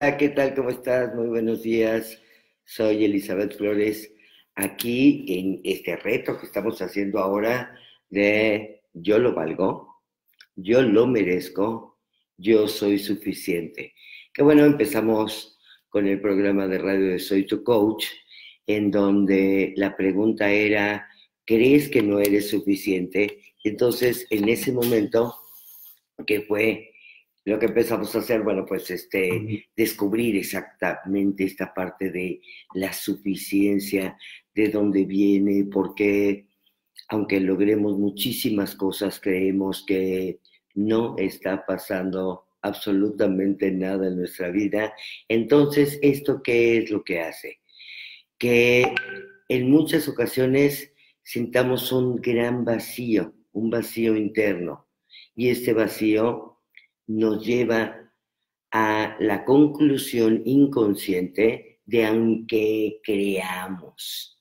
¿qué tal? ¿Cómo estás? Muy buenos días. Soy Elizabeth Flores, aquí en este reto que estamos haciendo ahora de yo lo valgo, yo lo merezco, yo soy suficiente. Qué bueno, empezamos con el programa de radio de Soy tu Coach, en donde la pregunta era, ¿crees que no eres suficiente? Entonces, en ese momento, que fue lo que empezamos a hacer, bueno, pues este, descubrir exactamente esta parte de la suficiencia, de dónde viene, por qué, aunque logremos muchísimas cosas, creemos que no está pasando absolutamente nada en nuestra vida. Entonces, ¿esto qué es lo que hace? Que en muchas ocasiones sintamos un gran vacío, un vacío interno. Y este vacío nos lleva a la conclusión inconsciente de aunque creamos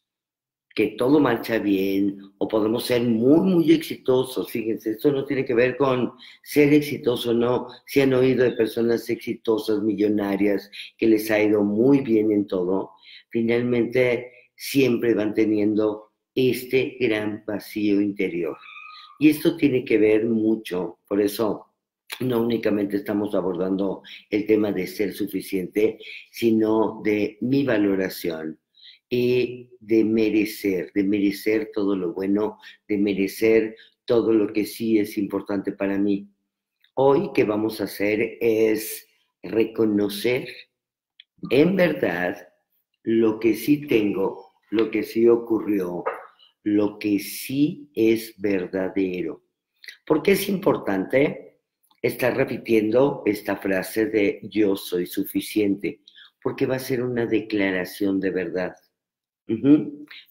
que todo marcha bien o podemos ser muy, muy exitosos. Fíjense, esto no tiene que ver con ser exitoso, no. Si han oído de personas exitosas, millonarias, que les ha ido muy bien en todo, finalmente siempre van teniendo este gran vacío interior. Y esto tiene que ver mucho, por eso no únicamente estamos abordando el tema de ser suficiente, sino de mi valoración y de merecer, de merecer todo lo bueno, de merecer todo lo que sí es importante para mí. Hoy que vamos a hacer es reconocer en verdad lo que sí tengo, lo que sí ocurrió, lo que sí es verdadero. ¿Por qué es importante? Está repitiendo esta frase de yo soy suficiente, porque va a ser una declaración de verdad.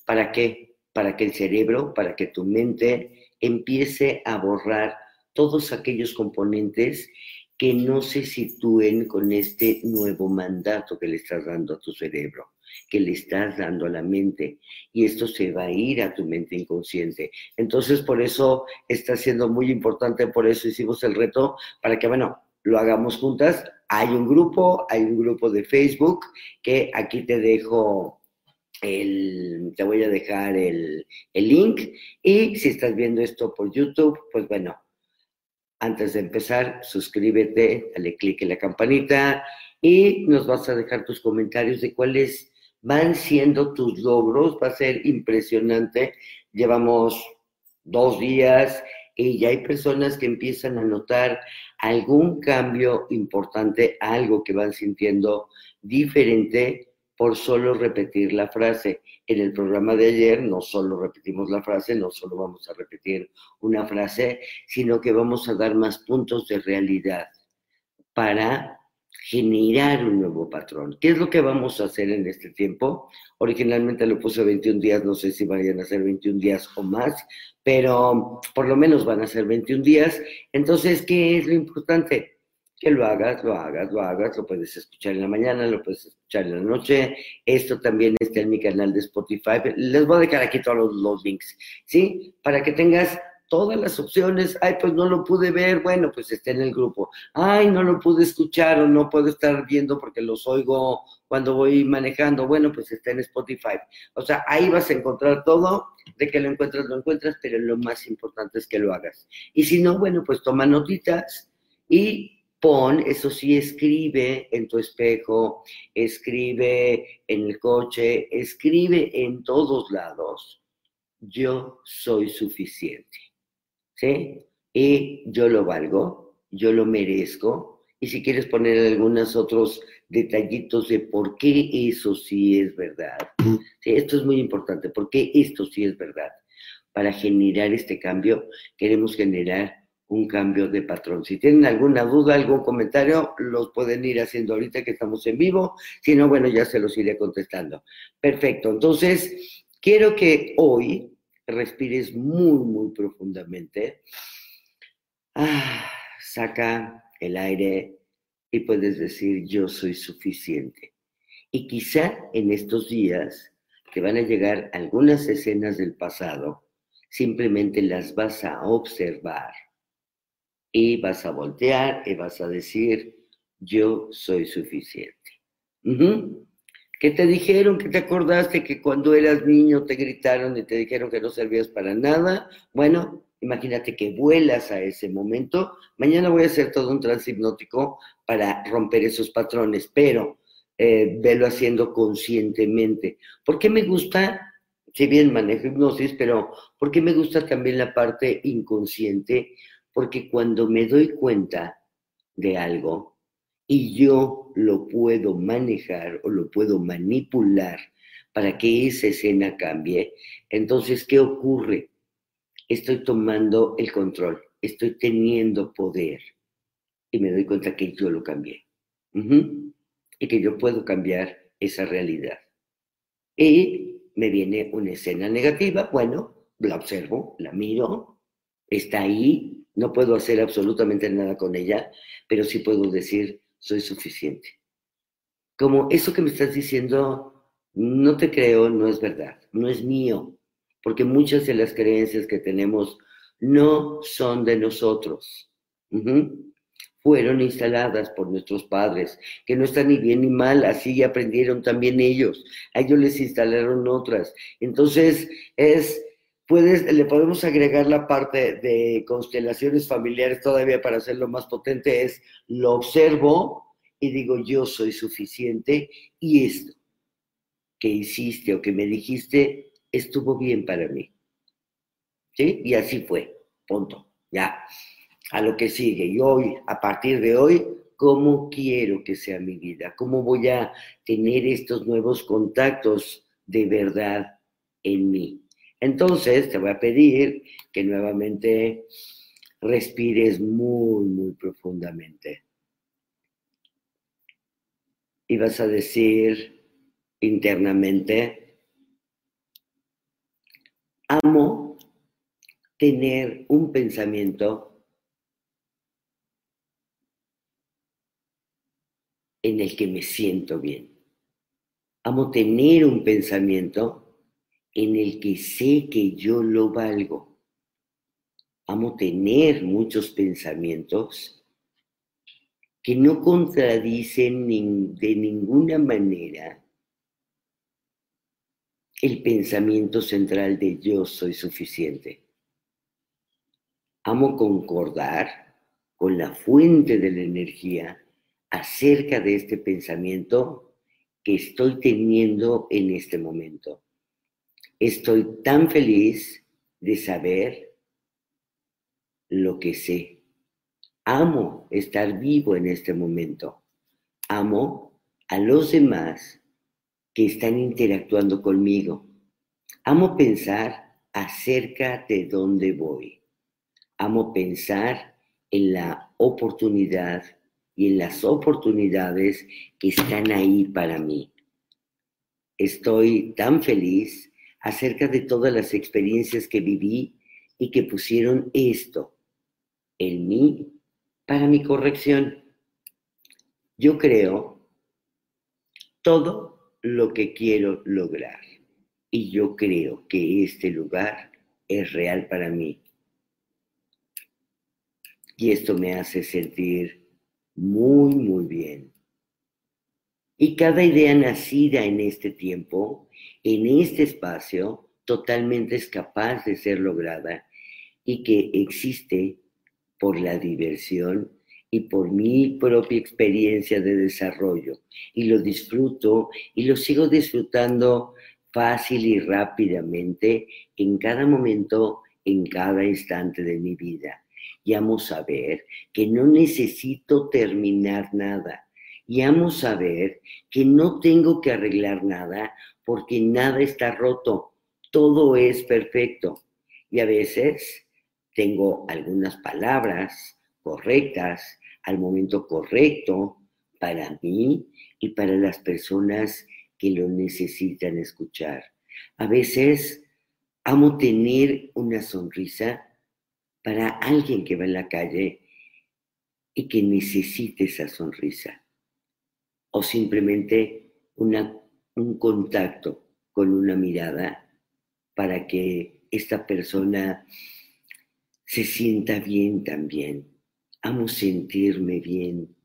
¿Para qué? Para que el cerebro, para que tu mente empiece a borrar todos aquellos componentes que no se sitúen con este nuevo mandato que le estás dando a tu cerebro que le estás dando a la mente y esto se va a ir a tu mente inconsciente. Entonces, por eso está siendo muy importante, por eso hicimos el reto, para que, bueno, lo hagamos juntas. Hay un grupo, hay un grupo de Facebook que aquí te dejo el, te voy a dejar el, el link y si estás viendo esto por YouTube, pues bueno, antes de empezar, suscríbete, dale clic en la campanita y nos vas a dejar tus comentarios de cuál es van siendo tus logros, va a ser impresionante. Llevamos dos días y ya hay personas que empiezan a notar algún cambio importante, algo que van sintiendo diferente por solo repetir la frase. En el programa de ayer no solo repetimos la frase, no solo vamos a repetir una frase, sino que vamos a dar más puntos de realidad para generar un nuevo patrón. ¿Qué es lo que vamos a hacer en este tiempo? Originalmente lo puse 21 días, no sé si vayan a ser 21 días o más, pero por lo menos van a ser 21 días. Entonces, ¿qué es lo importante? Que lo hagas, lo hagas, lo hagas, lo puedes escuchar en la mañana, lo puedes escuchar en la noche. Esto también está en mi canal de Spotify. Les voy a dejar aquí todos los, los links, ¿sí? Para que tengas todas las opciones, ay, pues no lo pude ver, bueno, pues está en el grupo, ay, no lo pude escuchar o no puedo estar viendo porque los oigo cuando voy manejando, bueno, pues está en Spotify. O sea, ahí vas a encontrar todo, de que lo encuentras, lo encuentras, pero lo más importante es que lo hagas. Y si no, bueno, pues toma notitas y pon, eso sí, escribe en tu espejo, escribe en el coche, escribe en todos lados. Yo soy suficiente. ¿Sí? Y yo lo valgo, yo lo merezco. Y si quieres poner algunos otros detallitos de por qué eso sí es verdad. ¿sí? Esto es muy importante, por qué esto sí es verdad. Para generar este cambio, queremos generar un cambio de patrón. Si tienen alguna duda, algún comentario, los pueden ir haciendo ahorita que estamos en vivo. Si no, bueno, ya se los iré contestando. Perfecto. Entonces, quiero que hoy respires muy, muy profundamente. Ah, saca el aire y puedes decir, yo soy suficiente. Y quizá en estos días que van a llegar algunas escenas del pasado, simplemente las vas a observar y vas a voltear y vas a decir, yo soy suficiente. ¿Qué te dijeron? ¿Qué te acordaste que cuando eras niño te gritaron y te dijeron que no servías para nada? Bueno, imagínate que vuelas a ese momento. Mañana voy a hacer todo un transhipnótico para romper esos patrones, pero eh, velo haciendo conscientemente. ¿Por qué me gusta? Si bien manejo hipnosis, pero ¿por qué me gusta también la parte inconsciente? Porque cuando me doy cuenta de algo y yo lo puedo manejar o lo puedo manipular para que esa escena cambie, entonces, ¿qué ocurre? Estoy tomando el control, estoy teniendo poder y me doy cuenta que yo lo cambié y que yo puedo cambiar esa realidad. Y me viene una escena negativa, bueno, la observo, la miro, está ahí, no puedo hacer absolutamente nada con ella, pero sí puedo decir, soy suficiente. Como eso que me estás diciendo, no te creo, no es verdad, no es mío, porque muchas de las creencias que tenemos no son de nosotros. Fueron instaladas por nuestros padres, que no están ni bien ni mal, así aprendieron también ellos. A ellos les instalaron otras. Entonces, es Puedes, le podemos agregar la parte de constelaciones familiares todavía para hacerlo más potente, es lo observo y digo yo soy suficiente y esto que hiciste o que me dijiste estuvo bien para mí. ¿Sí? Y así fue, punto, ya, a lo que sigue. Y hoy, a partir de hoy, ¿cómo quiero que sea mi vida? ¿Cómo voy a tener estos nuevos contactos de verdad en mí? Entonces te voy a pedir que nuevamente respires muy, muy profundamente. Y vas a decir internamente, amo tener un pensamiento en el que me siento bien. Amo tener un pensamiento en el que sé que yo lo valgo. Amo tener muchos pensamientos que no contradicen de ninguna manera el pensamiento central de yo soy suficiente. Amo concordar con la fuente de la energía acerca de este pensamiento que estoy teniendo en este momento. Estoy tan feliz de saber lo que sé. Amo estar vivo en este momento. Amo a los demás que están interactuando conmigo. Amo pensar acerca de dónde voy. Amo pensar en la oportunidad y en las oportunidades que están ahí para mí. Estoy tan feliz acerca de todas las experiencias que viví y que pusieron esto en mí para mi corrección. Yo creo todo lo que quiero lograr y yo creo que este lugar es real para mí. Y esto me hace sentir muy, muy bien. Y cada idea nacida en este tiempo, en este espacio, totalmente es capaz de ser lograda y que existe por la diversión y por mi propia experiencia de desarrollo. Y lo disfruto y lo sigo disfrutando fácil y rápidamente en cada momento, en cada instante de mi vida. Y amo saber que no necesito terminar nada y amo saber que no tengo que arreglar nada porque nada está roto, todo es perfecto. Y a veces tengo algunas palabras correctas al momento correcto para mí y para las personas que lo necesitan escuchar. A veces amo tener una sonrisa para alguien que va en la calle y que necesite esa sonrisa o simplemente un contacto con una mirada para que esta persona se sienta bien también. Amo sentirme bien,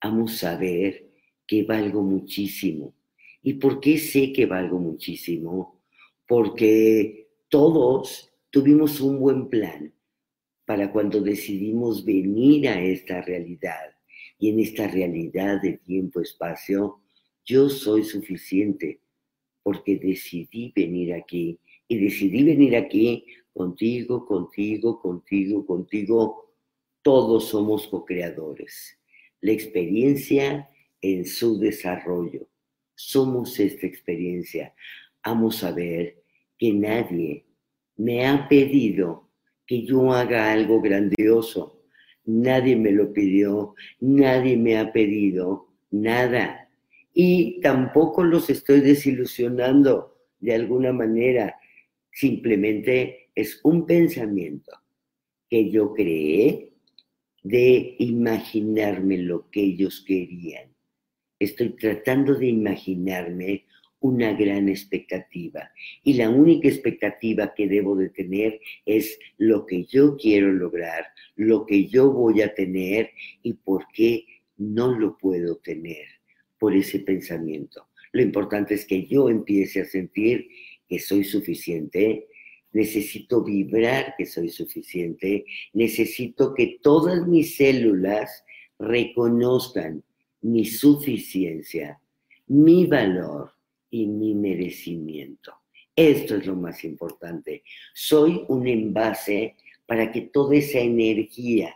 amo saber que valgo muchísimo. ¿Y por qué sé que valgo muchísimo? Porque todos tuvimos un buen plan para cuando decidimos venir a esta realidad. Y en esta realidad de tiempo-espacio, yo soy suficiente porque decidí venir aquí. Y decidí venir aquí contigo, contigo, contigo, contigo. Todos somos co-creadores. La experiencia en su desarrollo. Somos esta experiencia. Vamos a ver que nadie me ha pedido que yo haga algo grandioso. Nadie me lo pidió, nadie me ha pedido nada. Y tampoco los estoy desilusionando de alguna manera. Simplemente es un pensamiento que yo creé de imaginarme lo que ellos querían. Estoy tratando de imaginarme una gran expectativa. Y la única expectativa que debo de tener es lo que yo quiero lograr, lo que yo voy a tener y por qué no lo puedo tener por ese pensamiento. Lo importante es que yo empiece a sentir que soy suficiente, necesito vibrar que soy suficiente, necesito que todas mis células reconozcan mi suficiencia, mi valor, y mi merecimiento. Esto es lo más importante. Soy un envase para que toda esa energía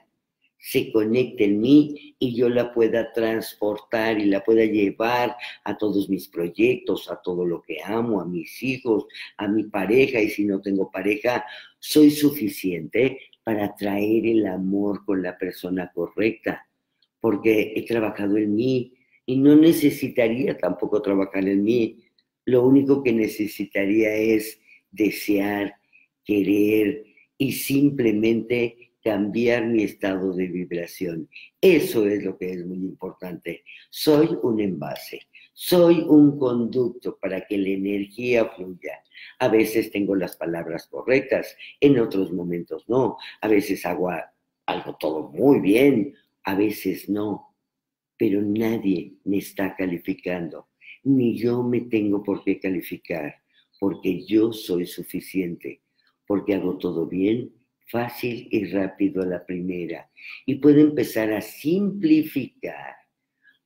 se conecte en mí y yo la pueda transportar y la pueda llevar a todos mis proyectos, a todo lo que amo, a mis hijos, a mi pareja y si no tengo pareja, soy suficiente para traer el amor con la persona correcta, porque he trabajado en mí y no necesitaría tampoco trabajar en mí lo único que necesitaría es desear, querer y simplemente cambiar mi estado de vibración. Eso es lo que es muy importante. Soy un envase, soy un conducto para que la energía fluya. A veces tengo las palabras correctas, en otros momentos no. A veces hago algo todo muy bien, a veces no. Pero nadie me está calificando ni yo me tengo por qué calificar, porque yo soy suficiente, porque hago todo bien, fácil y rápido a la primera. Y puedo empezar a simplificar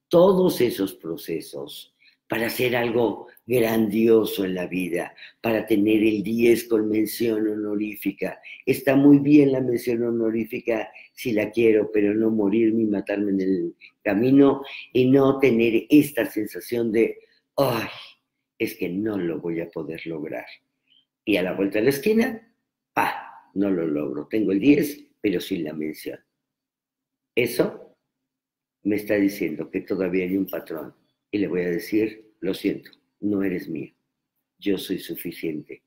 todos esos procesos para hacer algo grandioso en la vida, para tener el 10 con mención honorífica. Está muy bien la mención honorífica si la quiero, pero no morirme y matarme en el camino y no tener esta sensación de, ay, es que no lo voy a poder lograr. Y a la vuelta de la esquina, pa, no lo logro. Tengo el 10, pero sin la mención. Eso me está diciendo que todavía hay un patrón. Y le voy a decir, lo siento, no eres mío. Yo soy suficiente.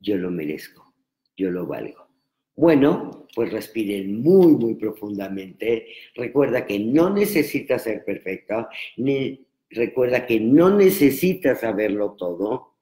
Yo lo merezco. Yo lo valgo. Bueno, pues respiren muy, muy profundamente. Recuerda que no necesitas ser perfecto, ni recuerda que no necesitas saberlo todo.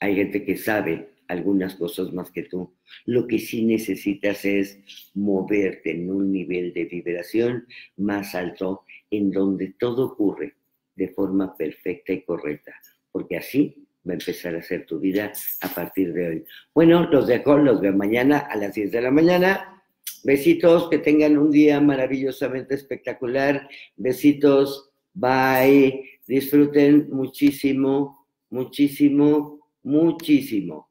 Hay gente que sabe algunas cosas más que tú. Lo que sí necesitas es moverte en un nivel de vibración más alto en donde todo ocurre de forma perfecta y correcta, porque así va a empezar a ser tu vida a partir de hoy. Bueno, los dejo, los veo mañana a las 10 de la mañana. Besitos, que tengan un día maravillosamente espectacular. Besitos. Bye. Disfruten muchísimo, muchísimo, muchísimo.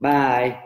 Bye.